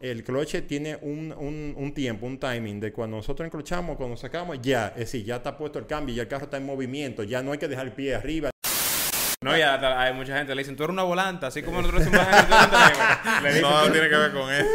El cloche tiene un, un, un, tiempo, un timing de cuando nosotros enclochamos, cuando sacamos, ya, es decir, ya está puesto el cambio, ya el carro está en movimiento, ya no hay que dejar el pie arriba. No, ya hay mucha gente le dicen, tú eres una volanta, así como nosotros decimos, tú No, no tiene que ver con eso.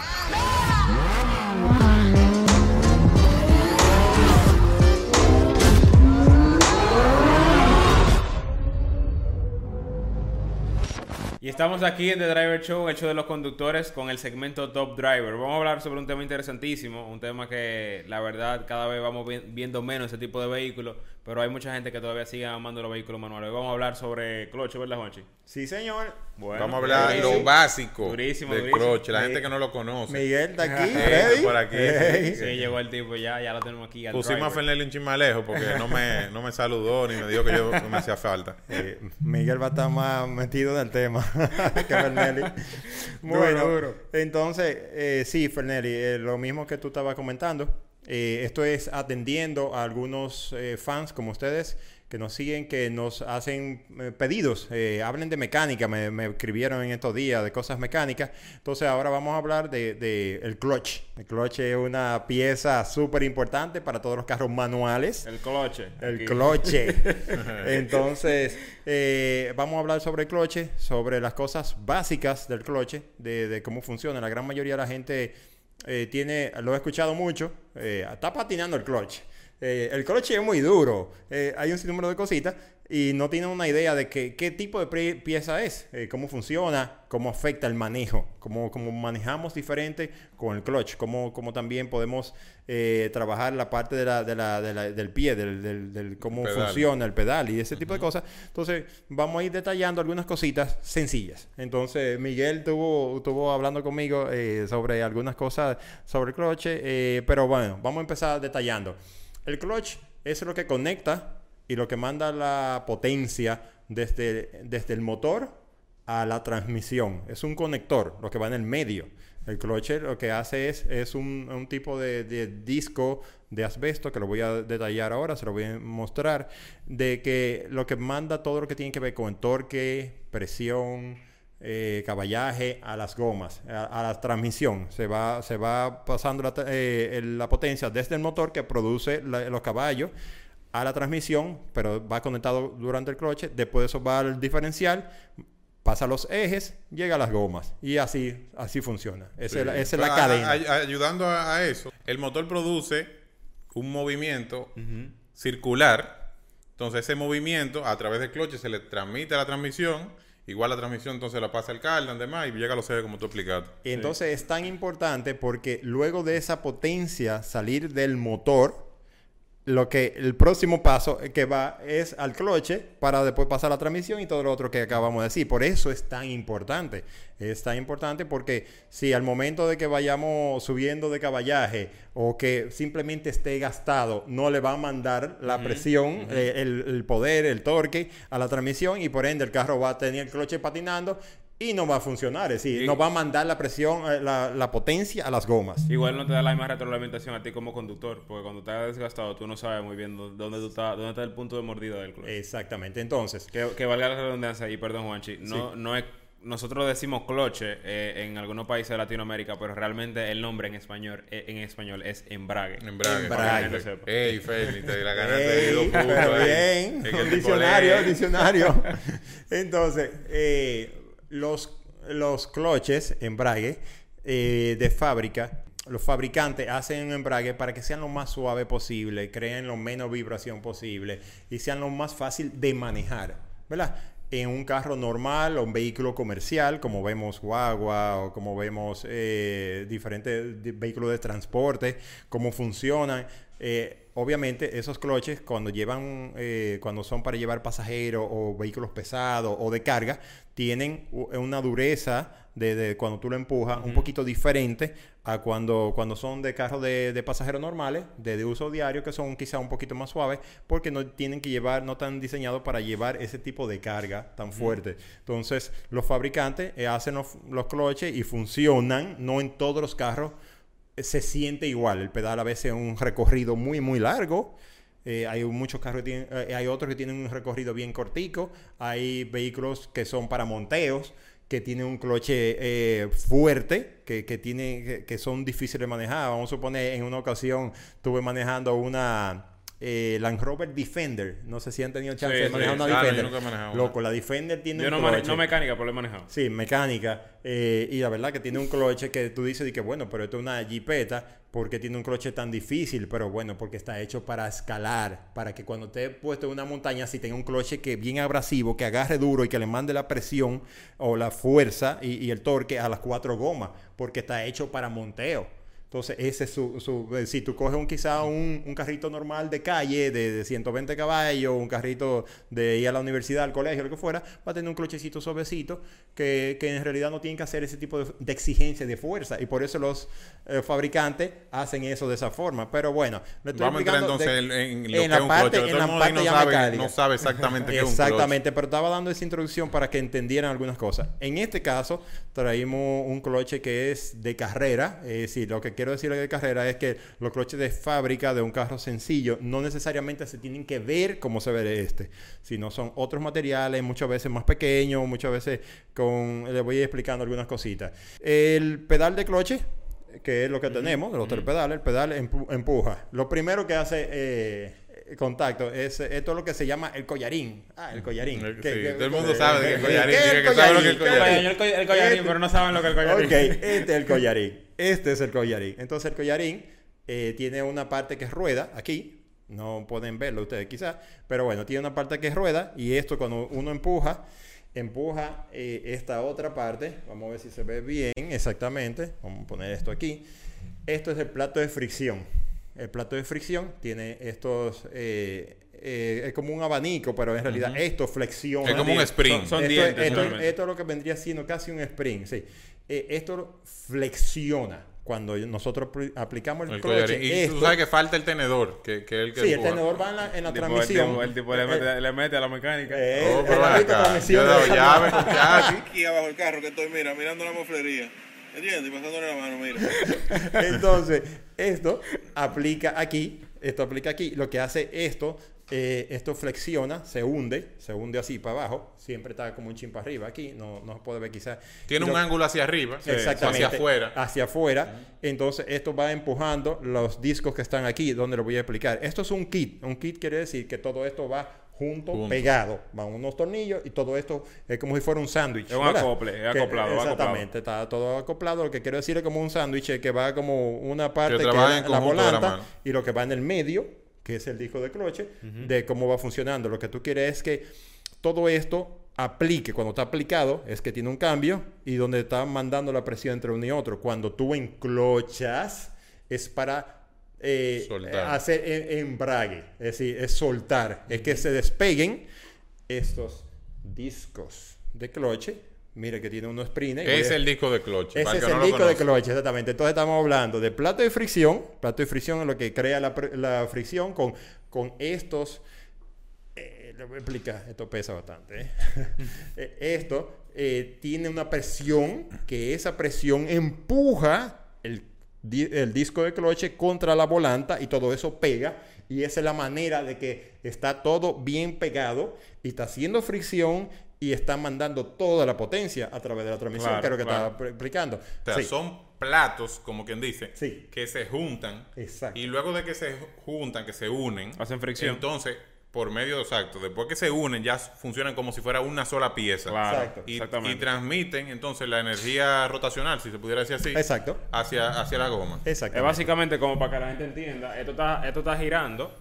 Y estamos aquí en The Driver Show, hecho de los conductores, con el segmento Top Driver. Vamos a hablar sobre un tema interesantísimo, un tema que la verdad cada vez vamos viendo menos ese tipo de vehículos, pero hay mucha gente que todavía sigue amando los vehículos manuales. Hoy vamos a hablar sobre cloche, ¿verdad, Juanchi? Sí, señor. Bueno, vamos a hablar lo básico durísimo, del cloche, la gente que no lo conoce. Miguel está aquí, ready. Por aquí. Sí, llegó el tipo ya, ya lo tenemos aquí. Pusimos a Fernel un chismalejo porque no me, no me saludó ni me dijo que yo me hacía falta. Eh, Miguel va a estar más metido en el tema. que Fernelli. bueno, entonces, eh, sí, Fernelli, eh, lo mismo que tú estabas comentando. Eh, esto es atendiendo a algunos fans como ustedes que nos siguen, que nos hacen eh, pedidos, eh, hablen de mecánica, me, escribieron en estos días de cosas mecánicas. Entonces ahora vamos a hablar de, el clutch. El clutch es una pieza súper importante para todos los carros manuales. El cloche. El cloche. Entonces eh, vamos a hablar sobre el cloche, sobre las cosas básicas del cloche, de, de cómo funciona. La gran mayoría de la gente tiene, lo he escuchado mucho, está patinando el clutch. Eh, el cloche es muy duro. Eh, hay un sinnúmero de cositas y no tienen una idea de qué tipo de pieza es, eh, cómo funciona, cómo afecta el manejo, cómo, cómo manejamos diferente con el clutch, cómo, cómo también podemos trabajar la parte de la, de la, del pie, del, del, cómo funciona el pedal y ese tipo de cosas. Entonces, vamos a ir detallando algunas cositas sencillas. Entonces, Miguel estuvo, estuvo hablando conmigo sobre algunas cosas sobre el cloche, pero bueno, vamos a empezar detallando. El clutch es lo que conecta y lo que manda la potencia desde, desde el motor a la transmisión. Es un conector, lo que va en el medio. El clutch lo que hace es, es un, tipo de, disco de asbesto, que lo voy a detallar ahora, se lo voy a mostrar, de que lo que manda todo lo que tiene que ver con torque, presión, eh, caballaje a las gomas, a, la transmisión. Se va, se va pasando la, eh, la potencia desde el motor que produce los caballos a la transmisión, pero va conectado durante el cloche. Después de eso va al diferencial, pasa los ejes, llega a las gomas. Y así, así funciona. Esa, es, la, cadena. ayudando a, eso, el motor produce un movimiento circular. Entonces ese movimiento a través del cloche se le transmite a la transmisión Igual la transmisión entonces la pasa el cardan, demás, y llega a los ejes como tú explicaste. Y entonces es tan importante porque luego de esa potencia salir del motor, lo que el próximo paso que va es al cloche para después pasar la transmisión y todo lo otro que acabamos de decir. Por eso es tan importante. Es tan importante porque si al momento de que vayamos subiendo de caballaje o que simplemente esté gastado, no le va a mandar la presión, eh, el, poder, el torque a la transmisión y por ende el carro va a tener el cloche patinando y no va a funcionar. Es decir, no va a mandar la presión, eh, la, potencia a las gomas. Igual no te da la misma retroalimentación a ti como conductor, porque cuando estás desgastado tú no sabes muy bien dónde, tú estás, dónde está el punto de mordida del clutch. Exactamente. Entonces, que, valga la redundancia y perdón, Juanchi, no, no es nosotros decimos cloche eh, en algunos países de Latinoamérica, pero realmente el nombre en español, eh, en español es embrague. Embrague. embrague. Ey, Félix, te la ganaste de dos puntos. bien, un diccionario, diccionario. Entonces, eh, los, los cloches, embrague, eh, de fábrica, los fabricantes hacen un embrague para que sean lo más suave posible, creen lo menos vibración posible y sean lo más fácil de manejar, ¿verdad? En un carro normal o un vehículo comercial, como vemos guagua o como vemos eh, diferentes vehículos de transporte, cómo funcionan. Eh, obviamente esos cloches cuando llevan, eh, cuando son para llevar pasajeros o vehículos pesados o de carga, tienen una dureza de, cuando tú lo empujas un poquito diferente a cuando, cuando son de carros de, pasajeros normales, de, uso diario, que son quizá un poquito más suaves, porque no tienen que llevar, no están diseñados para llevar ese tipo de carga tan fuerte. Entonces, los fabricantes eh, hacen los, los cloches y funcionan, no en todos los carros se siente igual. El pedal a veces es un recorrido muy, muy largo. Eh, hay muchos carros que tienen, eh, hay otros que tienen un recorrido bien cortico. Hay vehículos que son para monteos que tiene un cloche eh, fuerte, que, que que, que son difíciles de manejar. Vamos a suponer, en una ocasión estuve manejando una eh, Land Rover Defender. No sé si han tenido chance Sí, de sí, manejar una claro, yo Defender. nunca he manejado Loco, la Defender tiene Yo un no, cloche. no mecánica, pero lo he manejado. Sí, mecánica. eh, y la verdad que tiene un cloche que tú dices que bueno, pero esto es una jipeta porque tiene un cloche tan difícil, pero bueno, porque está hecho para escalar, para que cuando esté puesto en una montaña si tenga un cloche que bien abrasivo, que agarre duro y que le mande la presión o la fuerza y, y el torque a las cuatro gomas, porque está hecho para monteo. Entonces, ese es su, su- eh, si tú coges un quizá un, un carrito normal de calle de, de 120 caballos, un carrito de ir a la universidad, al colegio, lo que fuera, va a tener un clochecito suavecito que, que en realidad no tienen que hacer ese tipo de, de exigencia de fuerza. Y por eso los eh, fabricantes hacen eso de esa forma. Pero bueno, le estoy Vamos a entrar entonces de- en, en lo en que la es un parte- cloche. en la parte no sabe, no sabe exactamente qué es un. Exactamente, pero estaba dando esa introducción para que entendieran algunas cosas. En este caso, traímos un cloche que es de carrera. Es decir, lo que quiero decir de carrera es que los cloches de fábrica de un carro sencillo no necesariamente se tienen que ver como se ve este, sino son otros materiales, muchas veces más pequeños, muchas veces con... Les voy explicando algunas cositas. El pedal de cloche que es lo que tenemos, los tres pedales, el pedal empu- empuja. Lo primero que hace eh, contacto es esto es lo que se llama el collarín. Ah, el collarín. Eh, ¿Qué- sí, qué- todo el mundo sabe de collarín, qué que sabe lo que es ¿Qué collarín. El, coll- el collarín, Este- pero no saben lo que es el collarín. Ok, este es el collarín. Este es el collarín. Entonces el collarín eh, tiene una parte que es rueda aquí. No pueden verlo ustedes quizás. Pero bueno, tiene una parte que es rueda. Y esto cuando uno empuja, empuja eh, esta otra parte. Vamos a ver si se ve bien exactamente. Vamos a poner esto aquí. Esto es el plato de fricción. El plato de fricción tiene estos... eh, eh, es como un abanico, pero en realidad esto flexiona. Es como un spring. Son- son esto, dientes, esto- esto es lo que vendría siendo casi un spring, sí. Eh, esto flexiona cuando nosotros pl- aplicamos el, El cloche. Y esto- tú sabes que falta el tenedor, que, que el que sí, el tenedor va en la, en la El tipo, el transmisión. tipo- el tipo le Eh, mete, le mete a la mecánica. eh, Oh, pero acá. transmisión Yo chasis. aquí abajo del carro que estoy, mira, mirando la moflería. ¿Entiendes? Y pasándole la mano, mira. Entonces, esto aplica aquí, esto aplica aquí. Lo que hace esto, eh, esto flexiona, se hunde, se hunde así para abajo. Siempre está como un chin para arriba aquí, no, no se puede ver quizás. Tiene Y un lo- ángulo hacia arriba, o Exactamente. hacia afuera. Hacia afuera. Entonces, esto va empujando los discos que están aquí, donde lo voy a explicar. Esto es un kit. Un kit quiere decir que todo esto va junto, Junto. pegado. Van unos tornillos y todo esto es como si fuera un sándwich. Es un acople, es Que- acoplado, Exactamente, está todo acoplado. Lo que quiero decir es como un sándwich que va como una parte que, trabaja es en la volanta y lo que va en el medio, que es el disco de cloche, de cómo va funcionando. Lo que tú quieres es que todo esto aplique. Cuando está aplicado es que tiene un cambio y donde está mandando la presión entre uno y otro. Cuando tú enclochas es para eh, Soltar. hacer em- embrague, es decir, es soltar, es que se despeguen estos discos de cloche. Mire que tiene unos springs. Es el disco de cloche. Ese es el no lo disco de cloche, exactamente. Entonces estamos hablando de plato de fricción. Plato de fricción es lo que crea la, la fricción con, con estos... eh, le voy a explicar, esto pesa bastante. ¿eh? Eh, esto eh, tiene una presión, que esa presión empuja el, el disco de cloche contra la volanta y todo eso pega. Y esa es la manera de que está todo bien pegado y está haciendo fricción y está mandando toda la potencia a través de la transmisión, Claro, que es lo que claro. estaba explicando. O sea, Sí. son platos, como quien dice, Sí. que se juntan. Exacto. Y luego de que se juntan, que se unen, Hacen fricción. Entonces, por medio exacto, después que se unen, ya funcionan como si fuera una sola pieza. Claro, Exacto. Y, exactamente. y transmiten entonces la energía rotacional, si se pudiera decir así, Exacto. hacia, hacia la goma. Exacto. Es básicamente como para que la gente entienda, esto está, esto está girando,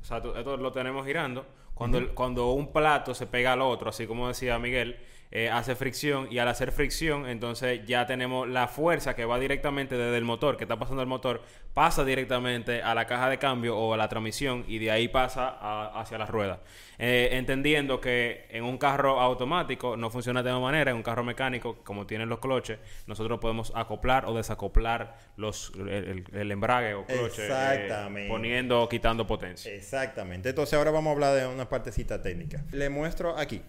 o sea, esto lo tenemos girando, cuando, el- cuando un plato se pega al otro, así como decía Miguel, eh, hace fricción y al hacer fricción, entonces ya tenemos la fuerza que va directamente desde el motor, que está pasando el motor, pasa directamente a la caja de cambio o a la transmisión y de ahí pasa a- hacia las ruedas. Eh, entendiendo que en un carro automático no funciona de la misma manera, en un carro mecánico, como tienen los cloches, nosotros podemos acoplar o desacoplar los, el, el- el embrague o cloche, eh, Exactamente. poniendo o quitando potencia. Exactamente. Entonces ahora vamos a hablar de una partecita técnica. Le muestro aquí.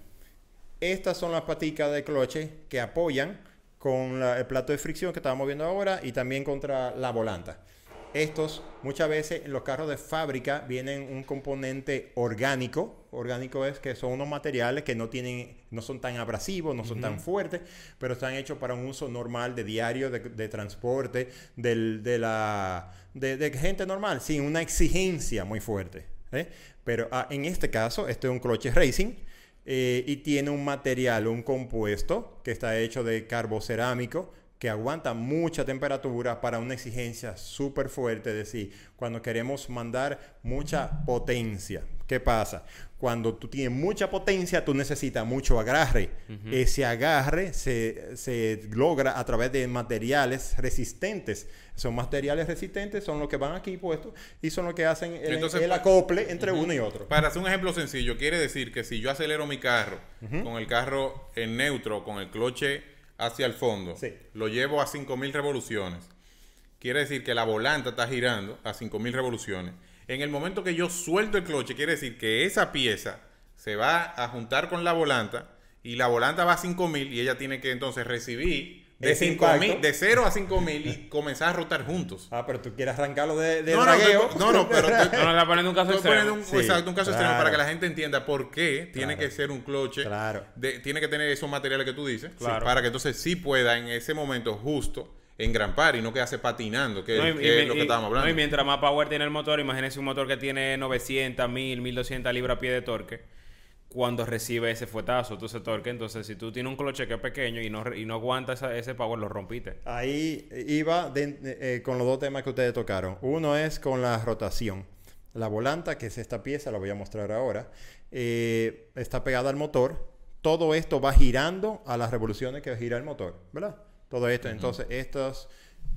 Estas son las paticas de cloche que apoyan con la- el plato de fricción que estábamos viendo ahora y también contra la volanta. estos muchas veces en los carros de fábrica vienen un componente orgánico. Orgánico es que son unos materiales que no tienen, no son tan abrasivos, no son tan fuertes, pero están hechos para un uso normal de diario, de, de transporte, del- de la de, de gente normal, sin una exigencia muy fuerte. ¿eh? Pero ah, en este caso, este es un cloche racing. Eh, y tiene un material, un compuesto que está hecho de carbocerámico que aguanta mucha temperatura para una exigencia súper fuerte. Es decir, cuando queremos mandar mucha potencia. ¿Qué pasa? Cuando tú tienes mucha potencia, tú necesitas mucho agarre. Ese agarre se, se logra a través de materiales resistentes. Son materiales resistentes, son los que van aquí puestos y son los que hacen el, Entonces, el pa- acople entre uno y otro. Para hacer un ejemplo sencillo, quiere decir que si yo acelero mi carro con el carro en neutro, con el cloche hacia el fondo, Sí. lo llevo a 5000 revoluciones. Quiere decir que la volanta está girando a 5000 revoluciones. En el momento que yo suelto el cloche, quiere decir que esa pieza se va a juntar con la volanta y la volanta va a 5000 y ella tiene que entonces recibir de, 5000, impacto. de 0 a 5000 y comenzar a rotar juntos. Ah, pero tú quieres arrancarlo de, de No, no, no, no, pero te- No, no, poniendo un caso Estoy poniendo extremo. un, Sí, exacto, un caso extremo claro. para que la gente entienda por qué tiene Claro. que ser un cloche. Claro. de- tiene que tener esos materiales que tú dices. Claro. Para que entonces sí pueda en ese momento justo engrampar y no quedarse patinando, que, No, y- que y- es lo que y- estábamos no, hablando. y mientras más power tiene el motor, imagínense un motor que tiene 900, 1000, 1200 libras pie de torque. Cuando recibe ese fuetazo, tú ese torque. Entonces, si tú tienes un cloche que es pequeño y no, y no aguanta esa- ese power, lo rompiste. Ahí iba de- eh, con los dos temas que ustedes tocaron. Uno es con la rotación. La volanta, que es esta pieza, la voy a mostrar ahora, eh, está pegada al motor. Todo esto va girando a las revoluciones que gira el motor, ¿verdad? Todo esto. Entonces, estos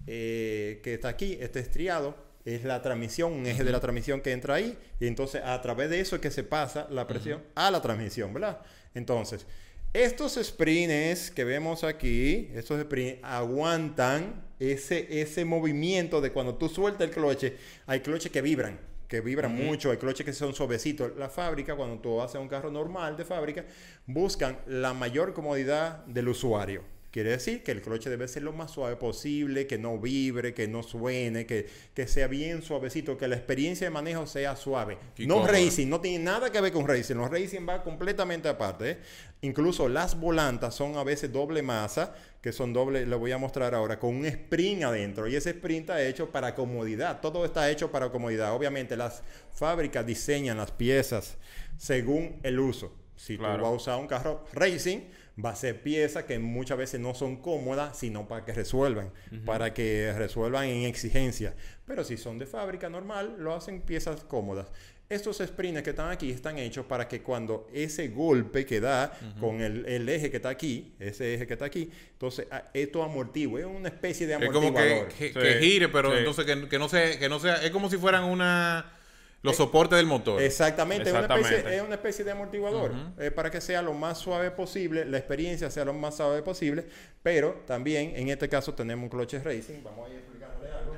eh, que está aquí, este estriado, es la transmisión, un eje de la transmisión que entra ahí. Y entonces, a través de eso es que se pasa la presión a la transmisión, ¿verdad? Entonces, estos sprints que vemos aquí, estos sprints aguantan ese, ese movimiento de cuando tú sueltas el cloche. Hay cloches que vibran, que vibran mucho, hay cloches que son suavecitos. La fábrica, cuando tú haces un carro normal de fábrica, buscan la mayor comodidad del usuario. Quiere decir que el cloche debe ser lo más suave posible, que no vibre, que no suene, que, que sea bien suavecito, que la experiencia de manejo sea suave. No cómoda. racing, no tiene nada que ver con racing. Los racing va completamente aparte. ¿eh? Incluso las volantas son a veces doble masa, que son doble, lo voy a mostrar ahora, con un sprint adentro. Y ese sprint está hecho para comodidad. Todo está hecho para comodidad. Obviamente las fábricas diseñan las piezas según el uso. Si Claro. tú vas a usar un carro racing, va a ser piezas que muchas veces no son cómodas, sino para que resuelvan, para que resuelvan en exigencia. Pero si son de fábrica normal, lo hacen piezas cómodas. Estos sprints que están aquí están hechos para que cuando ese golpe que da con el, el eje que está aquí, ese eje que está aquí, entonces a- esto amortigua, es una especie de es como amortiguador. que, que- Sí, que gire, pero sí. entonces que, que no sea, que no sea, es como si fueran una los soportes del motor. Exactamente, es una especie, Exactamente. es una especie de amortiguador eh, para que sea lo más suave posible, la experiencia sea lo más suave posible, pero también en este caso tenemos un cloche racing, vamos a ir explicándole algo,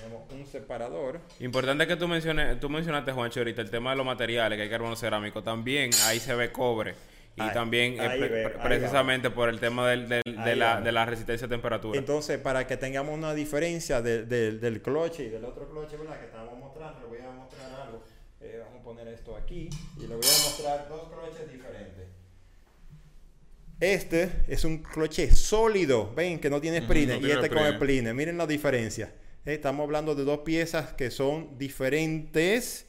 tenemos un separador, Importante que tú menciones, tú mencionaste, Juancho, ahorita el tema de los materiales, que hay carbono cerámico. También ahí se ve cobre. Y Ahí- también eh, ahí pre- ve, pre- ahí precisamente por el tema del- del- de, la, va. de la resistencia a temperatura. entonces para que tengamos una diferencia de- de- del cloche y del otro cloche, ¿verdad? Que estamos mostrando, le voy a mostrar algo, Eh, vamos a poner esto aquí y le voy a mostrar dos cloches diferentes. Este es un cloche sólido, ven que no tiene no y tiene este con sprint. sprint. Miren la diferencia. Eh, Estamos hablando de dos piezas que son diferentes,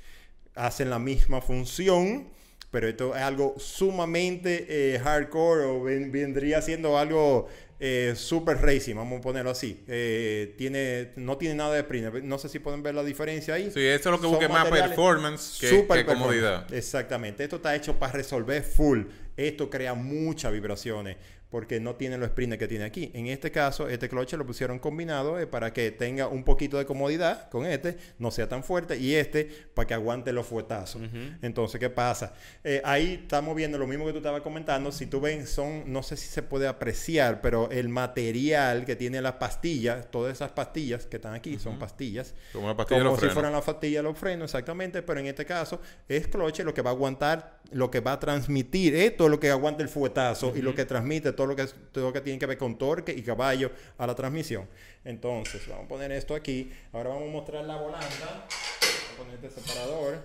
hacen la misma función, pero esto es algo sumamente eh, hardcore o ven- vendría siendo algo eh, super racing, vamos a ponerlo así. Eh, tiene, no tiene nada de sprint. No sé si pueden ver la diferencia ahí. Sí, eso es lo que busque más performance que, super que comodidad. performance. Exactamente. Esto está hecho para resolver full. Esto crea muchas vibraciones porque no tiene los sprints que tiene aquí. En este caso, este cloche lo pusieron combinado eh, para que tenga un poquito de comodidad con este, no sea tan fuerte, y este para que aguante los fuetazos. Entonces, ¿qué pasa? Eh, ahí estamos viendo lo mismo que tú estabas comentando. Si tú ven, son, no sé si se puede apreciar, pero el material que tiene las pastillas, todas esas pastillas que están aquí, son pastillas. Como la pastilla Como si frenos. fueran la pastilla de los frenos, exactamente, pero en este caso es cloche lo que va a aguantar, lo que va a transmitir, esto es lo que aguanta el fuetazo y lo que transmite todo lo que, todo lo que tiene que ver con torque y caballo a la transmisión. Entonces, vamos a poner esto aquí. Ahora vamos a mostrar la volanta. Vamos a poner este separador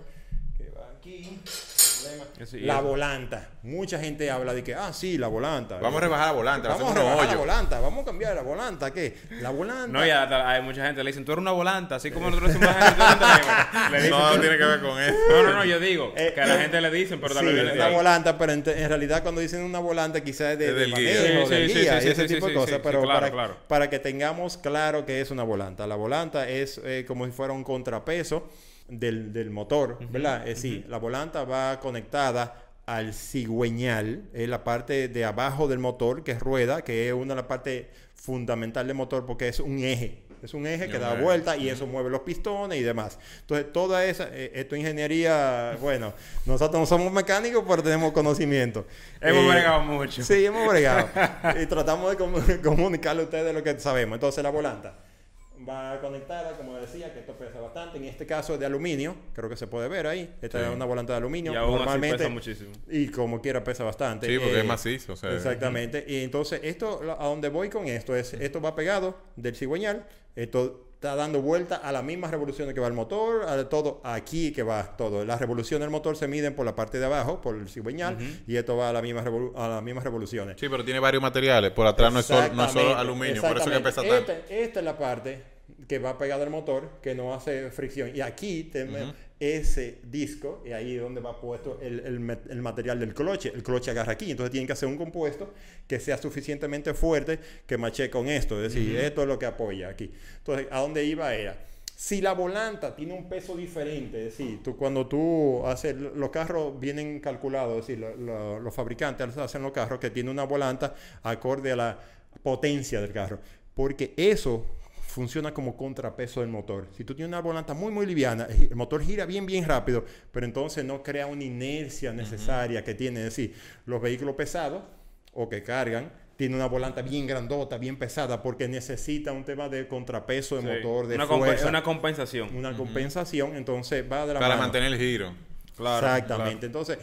que va aquí. Problema. La eso. volanta. Mucha gente habla de que, ah, sí, la volanta. Vamos a rebajar la volante, la Vamos a rebajar la volanta. Vamos a cambiar la volanta. ¿Qué? La volanta. No, ya hay mucha gente que le dicen, tú eres una volanta, así como nosotros la gente, No, "Tú- no tiene que ver con eso. No, no, no, yo digo Eh, que a la gente le dicen, pero también una volanta, pero en, en realidad cuando dicen una volanta quizás es de, del manejo, Sí, del sí, guía, sí, sí, ese sí, tipo sí, de cosas, sí, pero claro, para, claro. para que tengamos claro que es una volanta. La volanta es eh, como si fuera un contrapeso del, del motor, ¿verdad? Es decir, la volanta va conectada al cigüeñal, es la parte de abajo del motor que rueda, que es una de las partes fundamental del motor porque es un eje. Es un eje que da vuelta y eso mueve los pistones y demás. Entonces, toda esa, eh, esto ingeniería, bueno, nosotros no somos mecánicos, pero tenemos conocimiento. Hemos Eh, bregado mucho. Sí, hemos bregado. y tratamos de comu- comunicarle a ustedes lo que sabemos. Entonces, la volanta va conectada, como decía, que esto pesa bastante. En este caso es de aluminio, creo que se puede ver ahí. Esta Sí. es una volanta de aluminio. Y aún así Normalmente, pesa muchísimo. y como quiera pesa bastante. Sí, porque Eh, es macizo. O sea, Exactamente. Y entonces, esto, a donde voy con esto es, esto va pegado del cigüeñal, esto está dando vuelta a las mismas revoluciones que va el motor, a todo aquí que va todo. Las revoluciones del motor se miden por la parte de abajo, por el cigüeñal, y esto va a las mismas, revolu- a las mismas revoluciones. Sí, pero tiene varios materiales. Por atrás no es, solo, no es solo aluminio, por eso que pesa tanto. Esta, esta es la parte que va pegada al motor, que no hace fricción. Y aquí tenemos ese disco, y ahí es donde va puesto el, el material del cloche. El cloche agarra aquí, entonces tienen que hacer un compuesto que sea suficientemente fuerte que mache con esto. Es decir, esto es lo que apoya aquí. Entonces, ¿a dónde iba era? Si la volanta tiene un peso diferente, es decir, tú, cuando tú haces, los carros vienen calculados, es decir, lo- lo- los fabricantes hacen los carros que tienen una volanta acorde a la potencia del carro, porque eso funciona como contrapeso del motor. Si tú tienes una volanta muy, muy liviana, el motor gira bien, bien rápido, pero entonces no crea una inercia necesaria que tiene, es decir, los vehículos pesados o que cargan, tiene una volanta bien grandota, bien pesada, porque necesita un tema de contrapeso de Sí. motor, de una, fuerza, una compensación. una compensación, entonces va de la Para mano. mantener el giro. Claro, Exactamente. Entonces,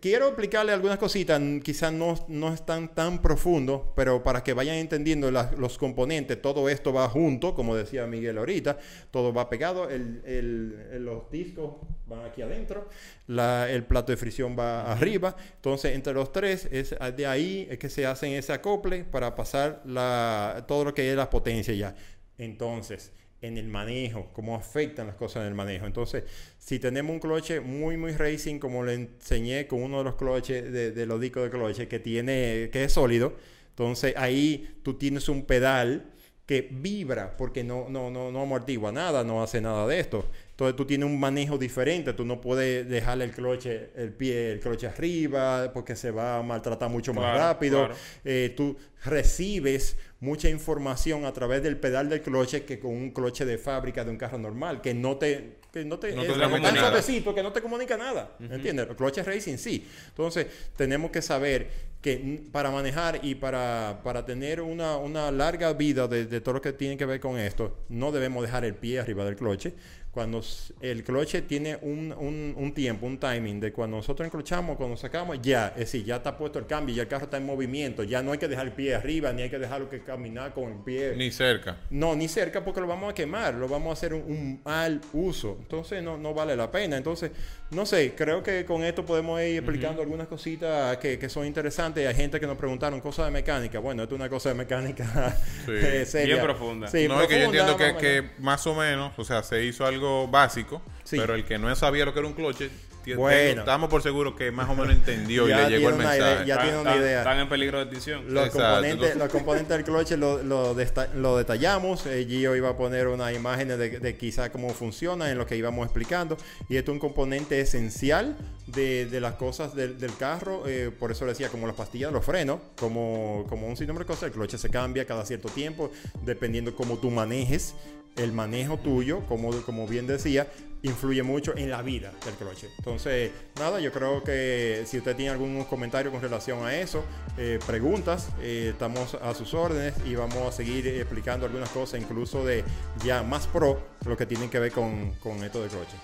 quiero explicarle algunas cositas, quizás no, no están tan profundo, pero para que vayan entendiendo los componentes, todo esto va junto, como decía Miguel ahorita, todo va pegado, el, el- el- los discos van aquí adentro, la- el plato de fricción va arriba, entonces entre los tres, es de ahí es que se hacen ese acople para pasar la, todo lo que es la potencia ya. Entonces, en el manejo, cómo afectan las cosas en el manejo. Entonces, si tenemos un cloche muy, muy racing, como le enseñé con uno de los cloches de, los discos de cloche, que tiene, que es sólido, entonces ahí tú tienes un pedal que vibra porque no, no, no, no amortigua nada, no hace nada de esto. Entonces tú tienes un manejo diferente, tú no puedes dejarle el cloche, el pie, el cloche arriba, porque se va a maltratar mucho más Claro, rápido. claro. Eh, tú recibes mucha información a través del pedal del cloche que con un cloche de fábrica de un carro normal, que no te... Que no te, No es te suavecito que no te comunica nada, ¿entiendes? El cloche racing sí. Entonces, tenemos que saber que para manejar y para, para tener una, una larga vida de, de todo lo que tiene que ver con esto, no debemos dejar el pie arriba del cloche. Cuando el cloche tiene un, un- un tiempo, un timing de cuando nosotros encrochamos, cuando sacamos, ya, es decir, ya está puesto el cambio, ya el carro está en movimiento, ya no hay que dejar el pie arriba, ni hay que dejarlo que caminar con el pie. Ni cerca. No, ni cerca porque lo vamos a quemar, lo vamos a hacer un, un mal uso. Entonces no, no vale la pena. Entonces, no sé, creo que con esto podemos ir explicando algunas cositas que, que son interesantes. Hay gente que nos preguntaron cosas de mecánica. Bueno, esto es una cosa de mecánica Sí. eh, seria. Bien profunda. Sí, no, es que yo entiendo que, más o menos. que más o menos, o sea, se hizo algo básico, Sí. pero el que no sabía lo que era un cloche, Bueno. estamos por seguro que más o menos entendió y le llegó el una idea, mensaje. ya Están- tiene una idea. Están en peligro de extinción. Los, Exacto, componentes, los componentes del cloche lo, lo, desta- lo detallamos. Eh, Gio iba a poner unas imágenes de, de quizá cómo funciona en lo que íbamos explicando. Y esto es un componente esencial de, de las cosas del, del carro. eh, por eso le decía, como las pastillas de los frenos, como, como un sinnúmero de cosas. El cloche se cambia cada cierto tiempo, dependiendo cómo tú manejes. El manejo tuyo, como, como bien decía, influye mucho en la vida del cloche. Entonces, nada, yo creo que si usted tiene algún comentario con relación a eso, eh, preguntas, eh, estamos a sus órdenes y vamos a seguir explicando algunas cosas, incluso de ya más pro, lo que tienen que ver con, con esto de cloche.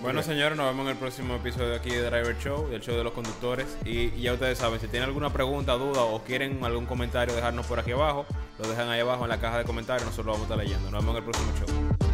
Bueno, señores, nos vemos en el próximo episodio aquí de Driver Show, del show de los conductores. Y, y ya ustedes saben, si tienen alguna pregunta, duda o quieren algún comentario, dejarnos por aquí abajo, lo dejan ahí abajo en la caja de comentarios, nosotros lo vamos a estar leyendo. Nos vemos en el próximo show.